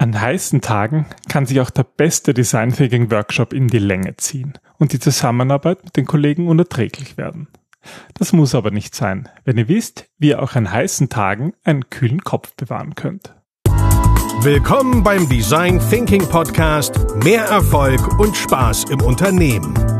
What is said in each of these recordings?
An heißen Tagen kann sich auch der beste Design Thinking Workshop in die Länge ziehen und die Zusammenarbeit mit den Kollegen unerträglich werden. Das muss aber nicht sein, wenn ihr wisst, wie ihr auch an heißen Tagen einen kühlen Kopf bewahren könnt. Willkommen beim Design Thinking Podcast Mehr Erfolg und Spaß im Unternehmen.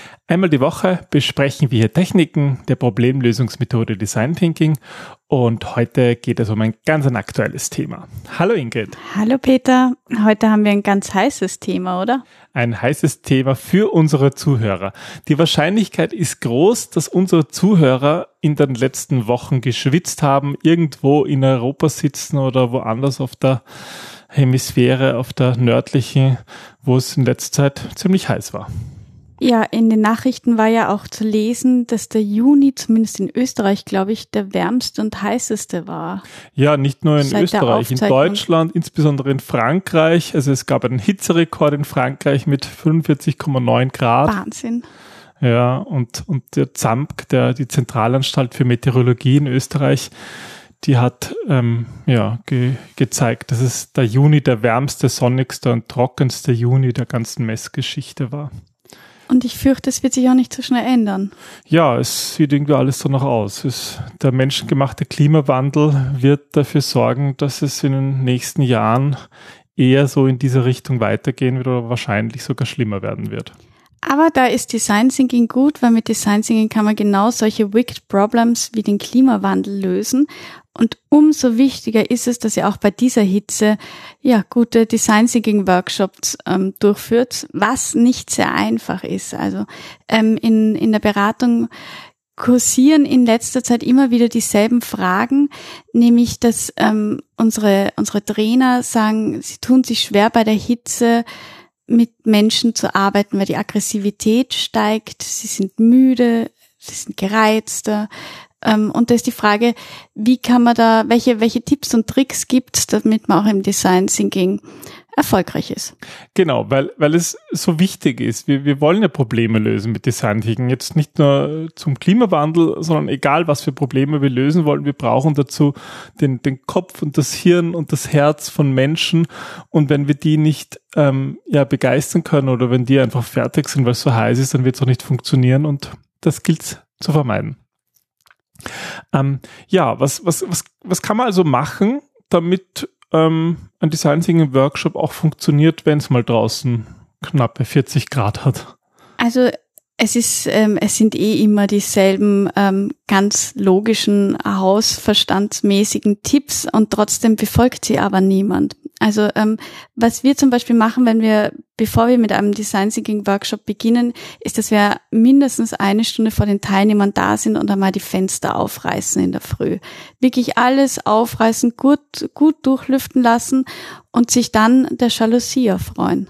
Einmal die Woche besprechen wir hier Techniken der Problemlösungsmethode Design Thinking und heute geht es um ein ganz ein aktuelles Thema. Hallo Ingrid. Hallo Peter. Heute haben wir ein ganz heißes Thema, oder? Ein heißes Thema für unsere Zuhörer. Die Wahrscheinlichkeit ist groß, dass unsere Zuhörer in den letzten Wochen geschwitzt haben, irgendwo in Europa sitzen oder woanders auf der Hemisphäre, auf der nördlichen, wo es in letzter Zeit ziemlich heiß war. Ja, in den Nachrichten war ja auch zu lesen, dass der Juni, zumindest in Österreich, glaube ich, der wärmste und heißeste war. Ja, nicht nur in Österreich, in Deutschland, insbesondere in Frankreich. Also es gab einen Hitzerekord in Frankreich mit 45,9 Grad. Wahnsinn. Ja, und, und der ZAMP, der, die Zentralanstalt für Meteorologie in Österreich, die hat ähm, ja, ge gezeigt, dass es der Juni der wärmste, sonnigste und trockenste Juni der ganzen Messgeschichte war. Und ich fürchte, es wird sich auch nicht so schnell ändern. Ja, es sieht irgendwie alles so noch aus. Es, der menschengemachte Klimawandel wird dafür sorgen, dass es in den nächsten Jahren eher so in diese Richtung weitergehen wird oder wahrscheinlich sogar schlimmer werden wird. Aber da ist Design Thinking gut, weil mit Design Thinking kann man genau solche Wicked Problems wie den Klimawandel lösen. Und umso wichtiger ist es, dass ihr auch bei dieser Hitze ja gute Design Thinking Workshops ähm, durchführt, was nicht sehr einfach ist. Also ähm, in, in der Beratung kursieren in letzter Zeit immer wieder dieselben Fragen, nämlich dass ähm, unsere unsere Trainer sagen, sie tun sich schwer bei der Hitze mit Menschen zu arbeiten, weil die Aggressivität steigt, sie sind müde, sie sind gereizter. Ähm, und da ist die Frage, wie kann man da, welche, welche Tipps und Tricks gibt, damit man auch im Design Thinking erfolgreich ist. Genau, weil, weil es so wichtig ist. Wir, wir wollen ja Probleme lösen mit Design Thinking. Jetzt nicht nur zum Klimawandel, sondern egal, was für Probleme wir lösen wollen. Wir brauchen dazu den, den Kopf und das Hirn und das Herz von Menschen. Und wenn wir die nicht ähm, ja, begeistern können oder wenn die einfach fertig sind, weil es so heiß ist, dann wird es auch nicht funktionieren. Und das gilt zu vermeiden. Ähm, ja, was, was, was, was kann man also machen, damit ähm, ein Design Thinking Workshop auch funktioniert, wenn es mal draußen knappe 40 Grad hat? Also es ist, ähm, es sind eh immer dieselben ähm, ganz logischen, hausverstandsmäßigen Tipps und trotzdem befolgt sie aber niemand. Also ähm, was wir zum Beispiel machen, wenn wir, bevor wir mit einem Design Thinking Workshop beginnen, ist, dass wir mindestens eine Stunde vor den Teilnehmern da sind und einmal die Fenster aufreißen in der Früh. Wirklich alles aufreißen, gut, gut durchlüften lassen und sich dann der Jalousie erfreuen.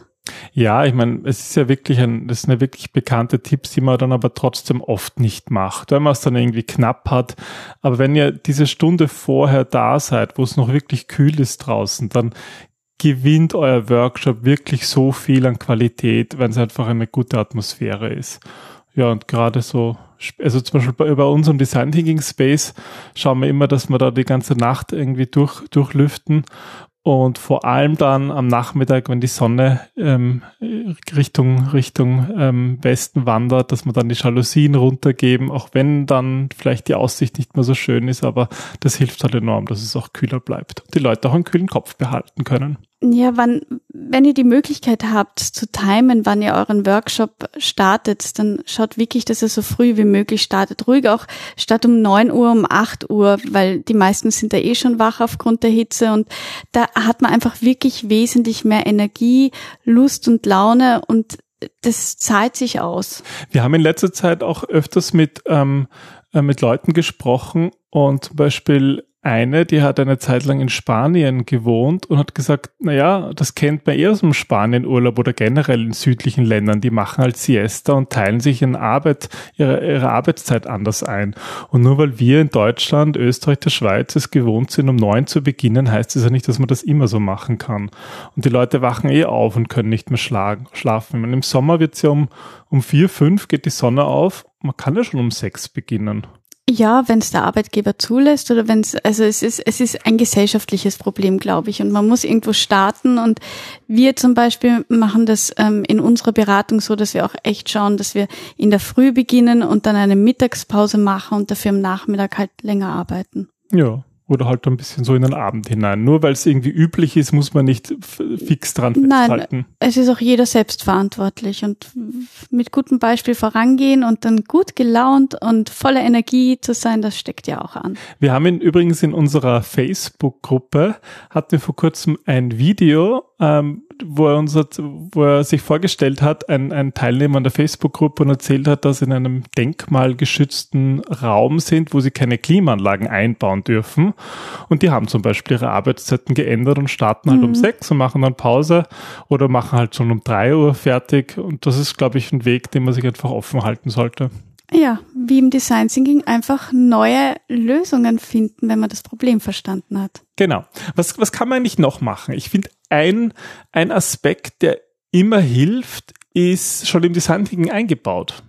Ja, ich meine, es ist ja wirklich ein, das sind ja wirklich bekannte Tipps, die man dann aber trotzdem oft nicht macht, wenn man es dann irgendwie knapp hat. Aber wenn ihr diese Stunde vorher da seid, wo es noch wirklich kühl ist draußen, dann gewinnt euer Workshop wirklich so viel an Qualität, wenn es einfach eine gute Atmosphäre ist. Ja, und gerade so, also zum Beispiel bei, bei unserem Design Thinking Space schauen wir immer, dass wir da die ganze Nacht irgendwie durch, durchlüften und vor allem dann am Nachmittag, wenn die Sonne ähm, Richtung, Richtung ähm, Westen wandert, dass wir dann die Jalousien runtergeben, auch wenn dann vielleicht die Aussicht nicht mehr so schön ist, aber das hilft halt enorm, dass es auch kühler bleibt und die Leute auch einen kühlen Kopf behalten können. Ja, wann, wenn ihr die Möglichkeit habt zu timen, wann ihr euren Workshop startet, dann schaut wirklich, dass er so früh wie möglich startet. Ruhig auch statt um neun Uhr, um acht Uhr, weil die meisten sind da eh schon wach aufgrund der Hitze und da hat man einfach wirklich wesentlich mehr Energie, Lust und Laune und das zahlt sich aus. Wir haben in letzter Zeit auch öfters mit, ähm, äh, mit Leuten gesprochen und zum Beispiel eine, die hat eine Zeit lang in Spanien gewohnt und hat gesagt, naja, das kennt man eher aus dem Spanienurlaub oder generell in südlichen Ländern. Die machen halt Siesta und teilen sich in Arbeit, ihre, ihre Arbeitszeit anders ein. Und nur weil wir in Deutschland, Österreich, der Schweiz es gewohnt sind, um neun zu beginnen, heißt es ja nicht, dass man das immer so machen kann. Und die Leute wachen eh auf und können nicht mehr schlagen, schlafen. Meine, Im Sommer wird es ja um, um vier, fünf geht die Sonne auf. Man kann ja schon um sechs beginnen. Ja, wenn es der Arbeitgeber zulässt oder wenn es, also es ist, es ist ein gesellschaftliches Problem, glaube ich. Und man muss irgendwo starten. Und wir zum Beispiel machen das ähm, in unserer Beratung so, dass wir auch echt schauen, dass wir in der Früh beginnen und dann eine Mittagspause machen und dafür am Nachmittag halt länger arbeiten. Ja, oder halt ein bisschen so in den Abend hinein. Nur weil es irgendwie üblich ist, muss man nicht fix dran festhalten. Nein, es ist auch jeder selbst verantwortlich und mit gutem Beispiel vorangehen und dann gut gelaunt und voller Energie zu sein, das steckt ja auch an. Wir haben ihn übrigens in unserer Facebook-Gruppe, hatten wir vor kurzem ein Video, ähm, wo er uns hat, wo er sich vorgestellt hat, ein, ein Teilnehmer an der Facebook-Gruppe und erzählt hat, dass sie in einem denkmalgeschützten Raum sind, wo sie keine Klimaanlagen einbauen dürfen. Und die haben zum Beispiel ihre Arbeitszeiten geändert und starten halt mhm. um sechs und machen dann Pause oder machen halt schon um drei Uhr fertig. Und das ist, glaube ich, ein Weg, den man sich einfach offen halten sollte. Ja, wie im Design Thinking einfach neue Lösungen finden, wenn man das Problem verstanden hat. Genau. Was, was kann man eigentlich noch machen? Ich finde, ein, ein Aspekt, der immer hilft, ist schon im Design Thinking eingebaut.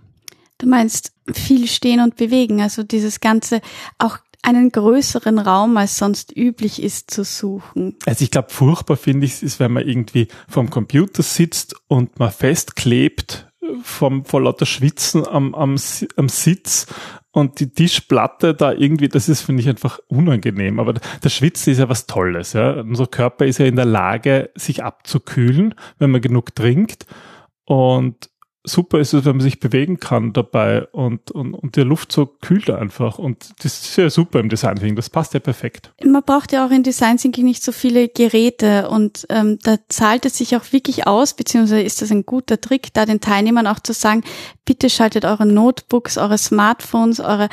Du meinst viel stehen und bewegen, also dieses ganze auch einen größeren Raum als sonst üblich ist zu suchen. Also ich glaube, furchtbar finde ich es, ist, wenn man irgendwie vorm Computer sitzt und man festklebt vom, vor lauter Schwitzen am, am, am Sitz und die Tischplatte da irgendwie, das ist, finde ich, einfach unangenehm. Aber das Schwitzen ist ja was Tolles. Ja? Unser Körper ist ja in der Lage, sich abzukühlen, wenn man genug trinkt. Und super ist es, wenn man sich bewegen kann dabei und, und, und die Luft so kühlt einfach. Und das ist ja super im Design Thinking. Das passt ja perfekt. Man braucht ja auch in Design Thinking nicht so viele Geräte und ähm, da zahlt es sich auch wirklich aus, beziehungsweise ist das ein guter Trick, da den Teilnehmern auch zu sagen, bitte schaltet eure Notebooks, eure Smartphones, eure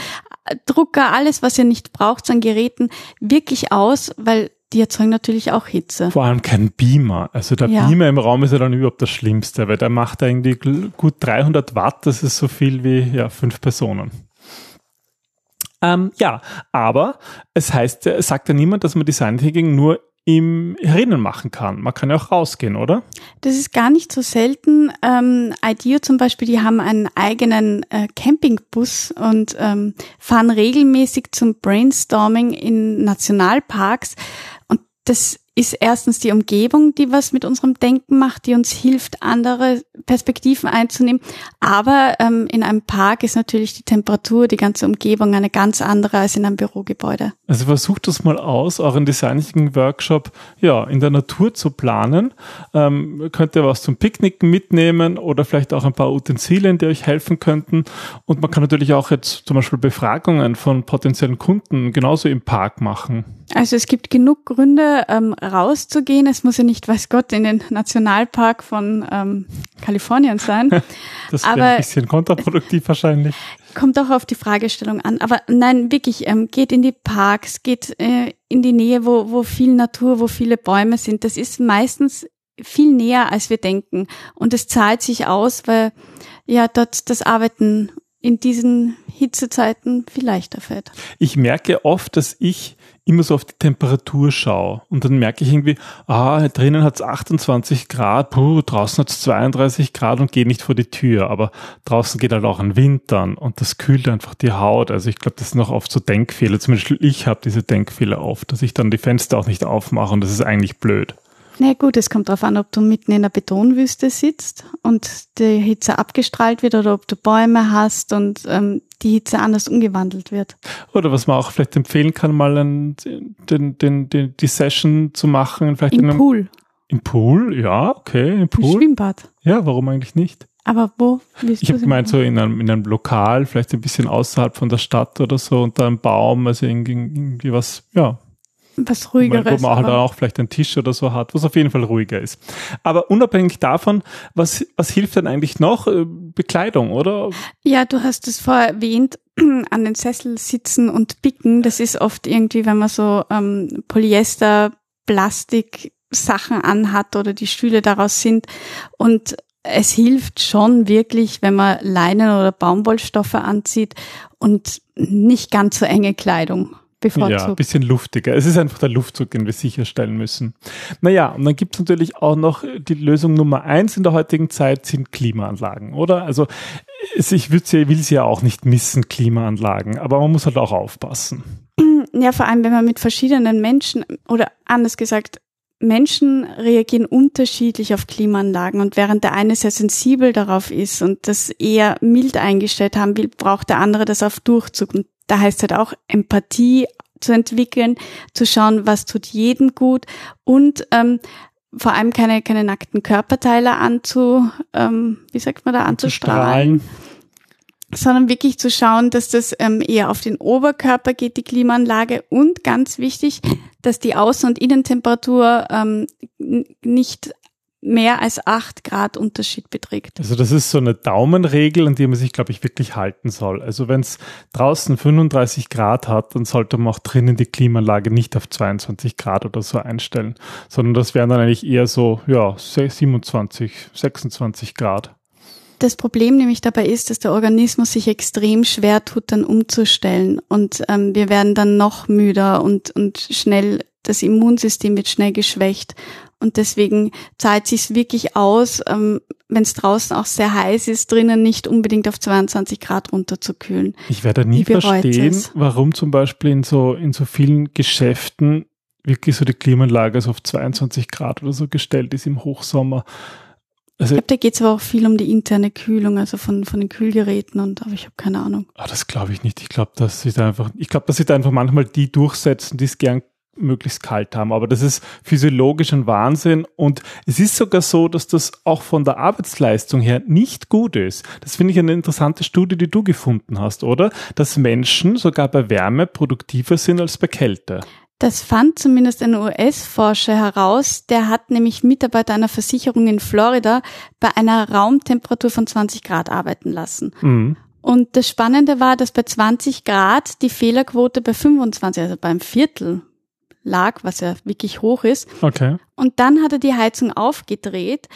Drucker, alles, was ihr nicht braucht an Geräten, wirklich aus, weil die erzeugen natürlich auch Hitze. Vor allem kein Beamer. Also der ja. Beamer im Raum ist ja dann überhaupt das Schlimmste, weil der macht irgendwie gut 300 Watt. Das ist so viel wie ja fünf Personen. Ähm, ja, aber es heißt, es sagt ja niemand, dass man Design Thinking nur im Herinnen machen kann. Man kann ja auch rausgehen, oder? Das ist gar nicht so selten. Ähm, IDEO zum Beispiel, die haben einen eigenen äh, Campingbus und ähm, fahren regelmäßig zum Brainstorming in Nationalparks das ist erstens die Umgebung, die was mit unserem Denken macht, die uns hilft, andere Perspektiven einzunehmen. Aber ähm, in einem Park ist natürlich die Temperatur, die ganze Umgebung eine ganz andere als in einem Bürogebäude. Also versucht das mal aus, euren Designing Workshop ja in der Natur zu planen. Ähm, könnt ihr was zum Picknicken mitnehmen oder vielleicht auch ein paar Utensilien, die euch helfen könnten. Und man kann natürlich auch jetzt zum Beispiel Befragungen von potenziellen Kunden genauso im Park machen. Also es gibt genug Gründe, ähm, rauszugehen. Es muss ja nicht, weiß Gott, in den Nationalpark von ähm, Kalifornien sein. das wäre ein bisschen kontraproduktiv wahrscheinlich. Kommt auch auf die Fragestellung an. Aber nein, wirklich, ähm, geht in die Parks, geht äh, in die Nähe, wo, wo viel Natur, wo viele Bäume sind. Das ist meistens viel näher, als wir denken. Und es zahlt sich aus, weil ja dort das Arbeiten in diesen Hitzezeiten viel leichter fällt. Ich merke oft, dass ich immer so auf die Temperatur schaue und dann merke ich irgendwie, ah, drinnen hat es 28 Grad, puh, draußen hat es 32 Grad und gehe nicht vor die Tür, aber draußen geht halt auch ein Wind dann und das kühlt einfach die Haut. Also ich glaube, das sind noch oft so Denkfehler. Zum Beispiel ich habe diese Denkfehler oft, dass ich dann die Fenster auch nicht aufmache und das ist eigentlich blöd. Na gut, es kommt darauf an, ob du mitten in der Betonwüste sitzt und die Hitze abgestrahlt wird oder ob du Bäume hast und ähm, die Hitze anders umgewandelt wird. Oder was man auch vielleicht empfehlen kann, mal einen, den, den, den, die Session zu machen. Vielleicht Im in einem, Pool. Im Pool, ja, okay, im Pool. Im Schwimmbad. Ja, warum eigentlich nicht? Aber wo willst Ich habe gemeint, so in einem, in einem Lokal, vielleicht ein bisschen außerhalb von der Stadt oder so, unter einem Baum, also irgendwie, irgendwie was, ja, was ruhigeres. Wo man halt auch vielleicht einen Tisch oder so hat, was auf jeden Fall ruhiger ist. Aber unabhängig davon, was, was hilft denn eigentlich noch? Äh, Bekleidung, oder? Ja, du hast es vorher erwähnt, an den Sessel sitzen und bicken. Das ist oft irgendwie, wenn man so ähm, Polyester, Plastik, Sachen anhat oder die Stühle daraus sind. Und es hilft schon wirklich, wenn man Leinen oder Baumwollstoffe anzieht und nicht ganz so enge Kleidung bevorzugt. Ja, ein bisschen luftiger. Es ist einfach der Luftzug, den wir sicherstellen müssen. Naja, und dann gibt es natürlich auch noch die Lösung Nummer eins in der heutigen Zeit sind Klimaanlagen, oder? Also ich will sie ja auch nicht missen, Klimaanlagen, aber man muss halt auch aufpassen. Ja, vor allem, wenn man mit verschiedenen Menschen oder anders gesagt, Menschen reagieren unterschiedlich auf Klimaanlagen und während der eine sehr sensibel darauf ist und das eher mild eingestellt haben will, braucht der andere das auf Durchzug. Und da heißt halt auch Empathie zu entwickeln, zu schauen, was tut jedem gut und ähm, vor allem keine, keine nackten Körperteile anzu, ähm, wie sagt man da, anzustrahlen. Sondern wirklich zu schauen, dass das ähm, eher auf den Oberkörper geht, die Klimaanlage. Und ganz wichtig, dass die Außen- und Innentemperatur ähm, nicht mehr als acht Grad Unterschied beträgt. Also das ist so eine Daumenregel, an die man sich, glaube ich, wirklich halten soll. Also wenn es draußen 35 Grad hat, dann sollte man auch drinnen die Klimaanlage nicht auf 22 Grad oder so einstellen, sondern das wären dann eigentlich eher so, ja, 27, 26 Grad. Das Problem nämlich dabei ist, dass der Organismus sich extrem schwer tut, dann umzustellen und ähm, wir werden dann noch müder und, und schnell, das Immunsystem wird schnell geschwächt und deswegen zahlt sich wirklich aus, ähm, wenn es draußen auch sehr heiß ist, drinnen nicht unbedingt auf 22 Grad runterzukühlen. Ich werde nie verstehen, warum zum Beispiel in so, in so vielen Geschäften wirklich so die Klimaanlage so auf 22 Grad oder so gestellt ist im Hochsommer. Also, ich glaube, da geht es aber auch viel um die interne Kühlung, also von, von den Kühlgeräten und aber ich habe keine Ahnung. Ah, das glaube ich nicht. Ich glaube, dass sie da einfach, ich glaube, dass sie da einfach manchmal die durchsetzen, die es gern möglichst kalt haben. Aber das ist physiologisch ein Wahnsinn. Und es ist sogar so, dass das auch von der Arbeitsleistung her nicht gut ist. Das finde ich eine interessante Studie, die du gefunden hast, oder? Dass Menschen sogar bei Wärme produktiver sind als bei Kälte. Das fand zumindest ein US-Forscher heraus. Der hat nämlich Mitarbeiter einer Versicherung in Florida bei einer Raumtemperatur von 20 Grad arbeiten lassen. Mhm. Und das Spannende war, dass bei 20 Grad die Fehlerquote bei 25, also beim Viertel lag, was ja wirklich hoch ist. Okay. Und dann hat er die Heizung aufgedreht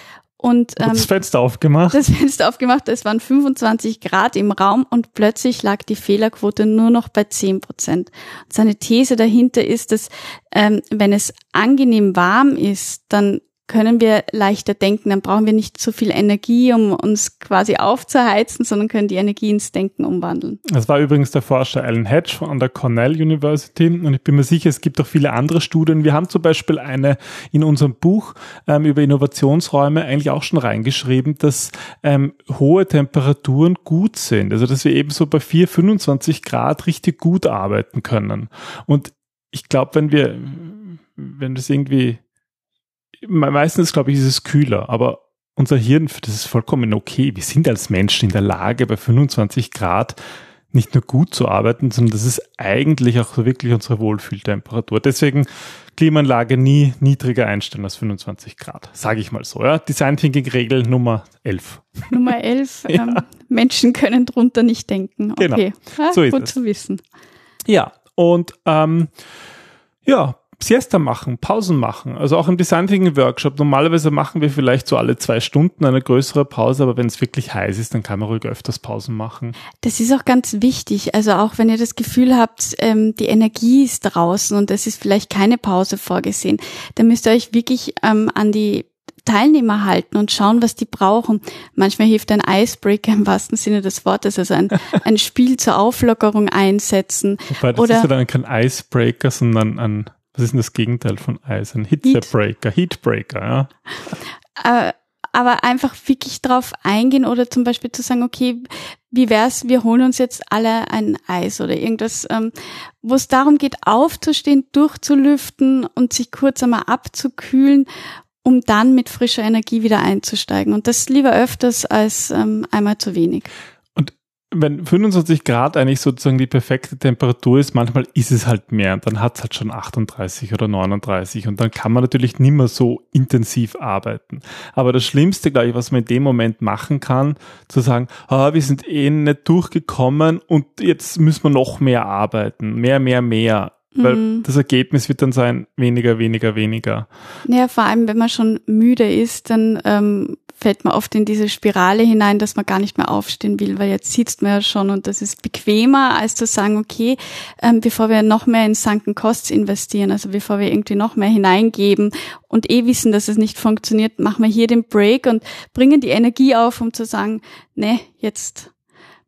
und ähm, das Fenster aufgemacht. Das Fenster aufgemacht, es waren 25 Grad im Raum und plötzlich lag die Fehlerquote nur noch bei 10 Prozent. Seine These dahinter ist, dass ähm, wenn es angenehm warm ist, dann können wir leichter denken, dann brauchen wir nicht so viel Energie, um uns quasi aufzuheizen, sondern können die Energie ins Denken umwandeln. Das war übrigens der Forscher Alan Hedge von der Cornell University und ich bin mir sicher, es gibt auch viele andere Studien. Wir haben zum Beispiel eine in unserem Buch ähm, über Innovationsräume eigentlich auch schon reingeschrieben, dass ähm, hohe Temperaturen gut sind. Also dass wir eben so bei 4, 25 Grad richtig gut arbeiten können. Und ich glaube, wenn wir, wenn das irgendwie meistens, glaube ich, ist es kühler, aber unser Hirn, das ist vollkommen okay. Wir sind als Menschen in der Lage, bei 25 Grad nicht nur gut zu arbeiten, sondern das ist eigentlich auch wirklich unsere Wohlfühltemperatur. Deswegen Klimaanlage nie niedriger einstellen als 25 Grad, sage ich mal so. Ja? Design Thinking Regel Nummer 11. Nummer 11. ja. ähm, Menschen können drunter nicht denken. Genau. Okay, genau. so ist gut es. zu wissen. Ja, und ähm, ja, Siesta machen, Pausen machen. Also auch im Design Thinking Workshop. Normalerweise machen wir vielleicht so alle zwei Stunden eine größere Pause, aber wenn es wirklich heiß ist, dann kann man ruhig öfters Pausen machen. Das ist auch ganz wichtig. Also auch wenn ihr das Gefühl habt, ähm, die Energie ist draußen und es ist vielleicht keine Pause vorgesehen, dann müsst ihr euch wirklich ähm, an die Teilnehmer halten und schauen, was die brauchen. Manchmal hilft ein Icebreaker im wahrsten Sinne des Wortes, also ein, ein Spiel zur Auflockerung einsetzen. Wobei das Oder, ist ja dann kein Icebreaker, sondern ein was ist denn das Gegenteil von Eis? Ein Hitzebreaker, Heatbreaker, ja. Äh, aber einfach wirklich drauf eingehen oder zum Beispiel zu sagen, okay, wie wär's, wir holen uns jetzt alle ein Eis oder irgendwas, ähm, wo es darum geht, aufzustehen, durchzulüften und sich kurz einmal abzukühlen, um dann mit frischer Energie wieder einzusteigen. Und das lieber öfters als ähm, einmal zu wenig wenn 25 Grad eigentlich sozusagen die perfekte Temperatur ist, manchmal ist es halt mehr und dann hat es halt schon 38 oder 39 und dann kann man natürlich nicht mehr so intensiv arbeiten. Aber das Schlimmste, glaube ich, was man in dem Moment machen kann, zu sagen, ah, wir sind eh nicht durchgekommen und jetzt müssen wir noch mehr arbeiten, mehr, mehr, mehr. Weil mhm. das Ergebnis wird dann sein, weniger, weniger, weniger. Ja, vor allem, wenn man schon müde ist, dann ähm, fällt man oft in diese Spirale hinein, dass man gar nicht mehr aufstehen will, weil jetzt sitzt man ja schon und das ist bequemer, als zu sagen, okay, ähm, bevor wir noch mehr in Sunken Costs investieren, also bevor wir irgendwie noch mehr hineingeben und eh wissen, dass es nicht funktioniert, machen wir hier den Break und bringen die Energie auf, um zu sagen, ne, jetzt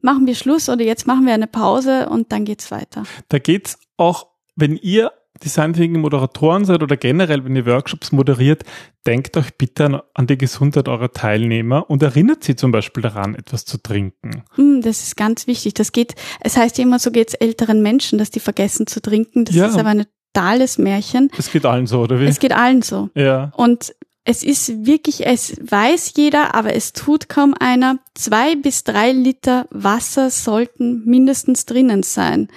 machen wir Schluss oder jetzt machen wir eine Pause und dann geht's weiter. Da geht's auch wenn ihr Design Thinking Moderatoren seid oder generell, wenn ihr Workshops moderiert, denkt euch bitte an, an, die Gesundheit eurer Teilnehmer und erinnert sie zum Beispiel daran, etwas zu trinken. Hm, das ist ganz wichtig. Das geht, es heißt ja immer, so geht es älteren Menschen, dass die vergessen zu trinken. Das ja. ist aber ein totales Märchen. Es geht allen so, oder wie? Es geht allen so. Ja. Und es ist wirklich, es weiß jeder, aber es tut kaum einer. Zwei bis drei Liter Wasser sollten mindestens drinnen sein.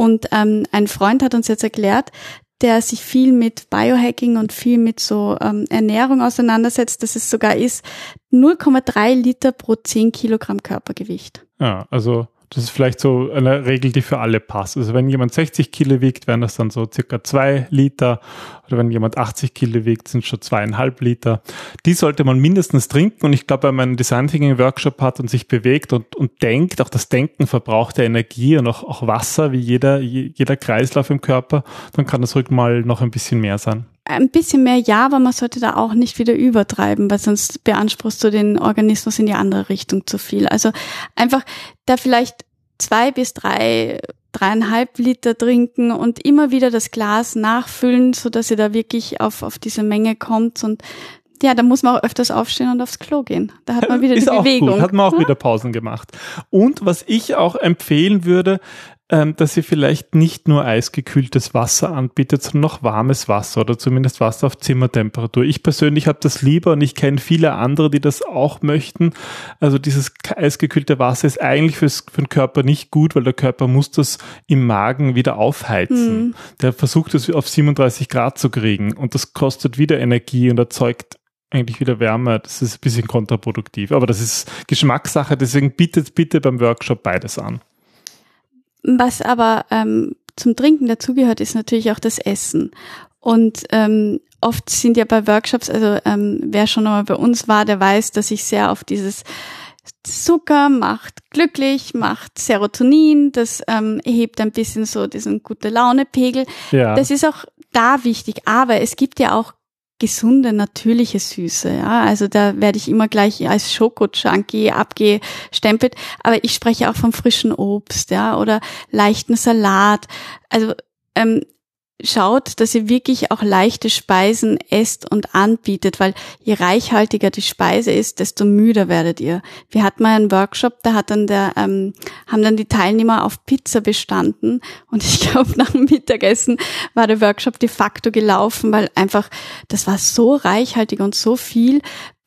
Und ähm, ein Freund hat uns jetzt erklärt, der sich viel mit Biohacking und viel mit so ähm, Ernährung auseinandersetzt, dass es sogar ist 0,3 Liter pro 10 Kilogramm Körpergewicht. Ja, also das ist vielleicht so eine Regel, die für alle passt. Also wenn jemand 60 Kilo wiegt, wären das dann so circa zwei Liter. Oder wenn jemand 80 Kilo wiegt, sind schon zweieinhalb Liter. Die sollte man mindestens trinken. Und ich glaube, wenn man einen Design Thinking Workshop hat und sich bewegt und, und denkt, auch das Denken verbraucht ja Energie und auch, auch Wasser, wie jeder, jeder Kreislauf im Körper, dann kann das ruhig mal noch ein bisschen mehr sein ein bisschen mehr ja, aber man sollte da auch nicht wieder übertreiben, weil sonst beanspruchst du den Organismus in die andere Richtung zu viel. Also einfach da vielleicht zwei bis drei, dreieinhalb Liter trinken und immer wieder das Glas nachfüllen, so dass ihr da wirklich auf, auf diese Menge kommt und ja, da muss man auch öfters aufstehen und aufs Klo gehen. Da hat man wieder Ist die Bewegung. Gut. Hat man auch hm? wieder Pausen gemacht. Und was ich auch empfehlen würde, ähm, dass ihr vielleicht nicht nur eisgekühltes Wasser anbietet, sondern noch warmes Wasser oder zumindest Wasser auf Zimmertemperatur. Ich persönlich habe das lieber und ich kenne viele andere, die das auch möchten. Also dieses eisgekühlte Wasser ist eigentlich fürs, für den Körper nicht gut, weil der Körper muss das im Magen wieder aufheizen. Mhm. Der versucht es auf 37 Grad zu kriegen und das kostet wieder Energie und erzeugt eigentlich wieder Wärme. Das ist ein bisschen kontraproduktiv. Aber das ist Geschmackssache, deswegen bietet bitte beim Workshop beides an. Was aber ähm, zum Trinken dazugehört, ist natürlich auch das Essen. Und ähm, oft sind ja bei Workshops, also ähm, wer schon einmal bei uns war, der weiß, dass ich sehr auf dieses Zucker macht glücklich, macht Serotonin, das ähm, hebt ein bisschen so diesen gute Laune-Pegel. Ja. Das ist auch da wichtig, aber es gibt ja auch gesunde, natürliche Süße. Ja, also da werde ich immer gleich als Schoko-Junkie abgestempelt. Aber ich spreche auch vom frischen Obst, ja, oder leichten Salat. Also ähm, schaut, dass ihr wirklich auch leichte Speisen esst und anbietet, weil je reichhaltiger die Speise ist, desto müder werdet ihr. Wir hatten mal einen Workshop, da hat dann der, ähm, haben dann die Teilnehmer auf Pizza bestanden und ich glaube, nach dem Mittagessen war der Workshop de facto gelaufen, weil einfach, das war so reichhaltig und so viel,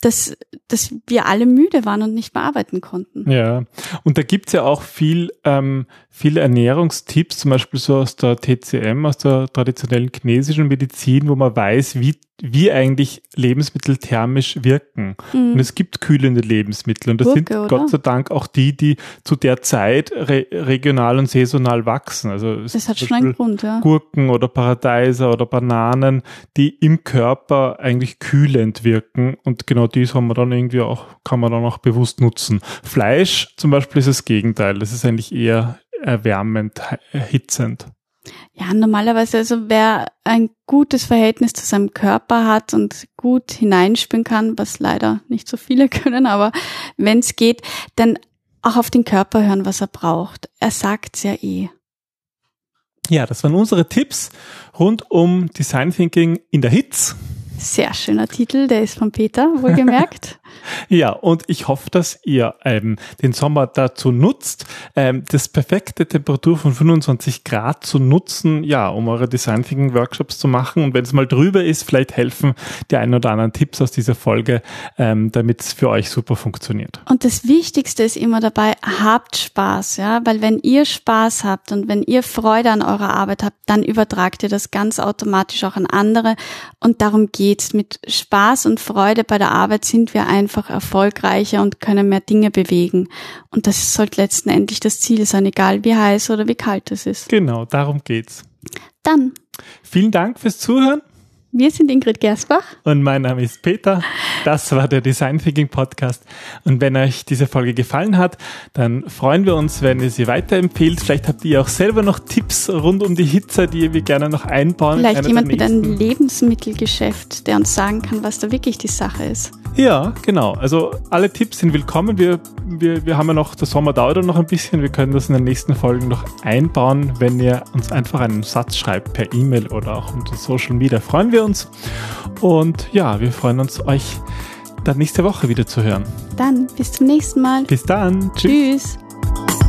dass, dass wir alle müde waren und nicht mehr arbeiten konnten. Ja, und da gibt's ja auch viel, ähm, viele Ernährungstipps, zum Beispiel so aus der TCM, aus der traditionellen chinesischen Medizin, wo man weiß, wie wie eigentlich Lebensmittel thermisch wirken. Mhm. Und es gibt kühlende Lebensmittel. Und das Gurke, sind oder? Gott sei Dank auch die, die zu der Zeit re regional und saisonal wachsen. Also das hat schon einen Grund, ja. Gurken oder Paradeiser oder Bananen, die im Körper eigentlich kühlend wirken. Und genau dies haben wir dann irgendwie auch, kann man dann auch bewusst nutzen. Fleisch zum Beispiel ist das Gegenteil. Das ist eigentlich eher erwärmend, erhitzend. Ja, normalerweise, also wer ein gutes Verhältnis zu seinem Körper hat und gut hineinspüren kann, was leider nicht so viele können, aber wenn es geht, dann auch auf den Körper hören, was er braucht. Er sagt's ja eh. Ja, das waren unsere Tipps rund um Design Thinking in der Hitz. Sehr schöner Titel, der ist von Peter, wohlgemerkt. Ja, und ich hoffe, dass ihr ähm, den Sommer dazu nutzt, ähm, das perfekte Temperatur von 25 Grad zu nutzen, ja, um eure Design Thinking Workshops zu machen. Und wenn es mal drüber ist, vielleicht helfen die ein oder anderen Tipps aus dieser Folge, ähm, damit es für euch super funktioniert. Und das Wichtigste ist immer dabei, habt Spaß, ja, weil wenn ihr Spaß habt und wenn ihr Freude an eurer Arbeit habt, dann übertragt ihr das ganz automatisch auch an andere. Und darum geht's. Mit Spaß und Freude bei der Arbeit sind wir einfach erfolgreicher und können mehr Dinge bewegen. Und das sollte letztendlich das Ziel sein, egal wie heiß oder wie kalt es ist. Genau, darum geht's. Dann. Vielen Dank fürs Zuhören. Wir sind Ingrid Gersbach. Und mein Name ist Peter. Das war der Design Thinking Podcast. Und wenn euch diese Folge gefallen hat, dann freuen wir uns, wenn ihr sie weiterempfehlt. Vielleicht habt ihr auch selber noch Tipps rund um die Hitze, die wir gerne noch einbauen. Vielleicht jemand mit einem Lebensmittelgeschäft, der uns sagen kann, was da wirklich die Sache ist. Ja, genau. Also alle Tipps sind willkommen. Wir, wir, wir haben ja noch, der Sommer dauert noch ein bisschen. Wir können das in den nächsten Folgen noch einbauen, wenn ihr uns einfach einen Satz schreibt per E-Mail oder auch unter Social Media. Freuen wir uns. Und ja, wir freuen uns, euch dann nächste Woche wieder zu hören. Dann bis zum nächsten Mal. Bis dann. Tschüss. Tschüss.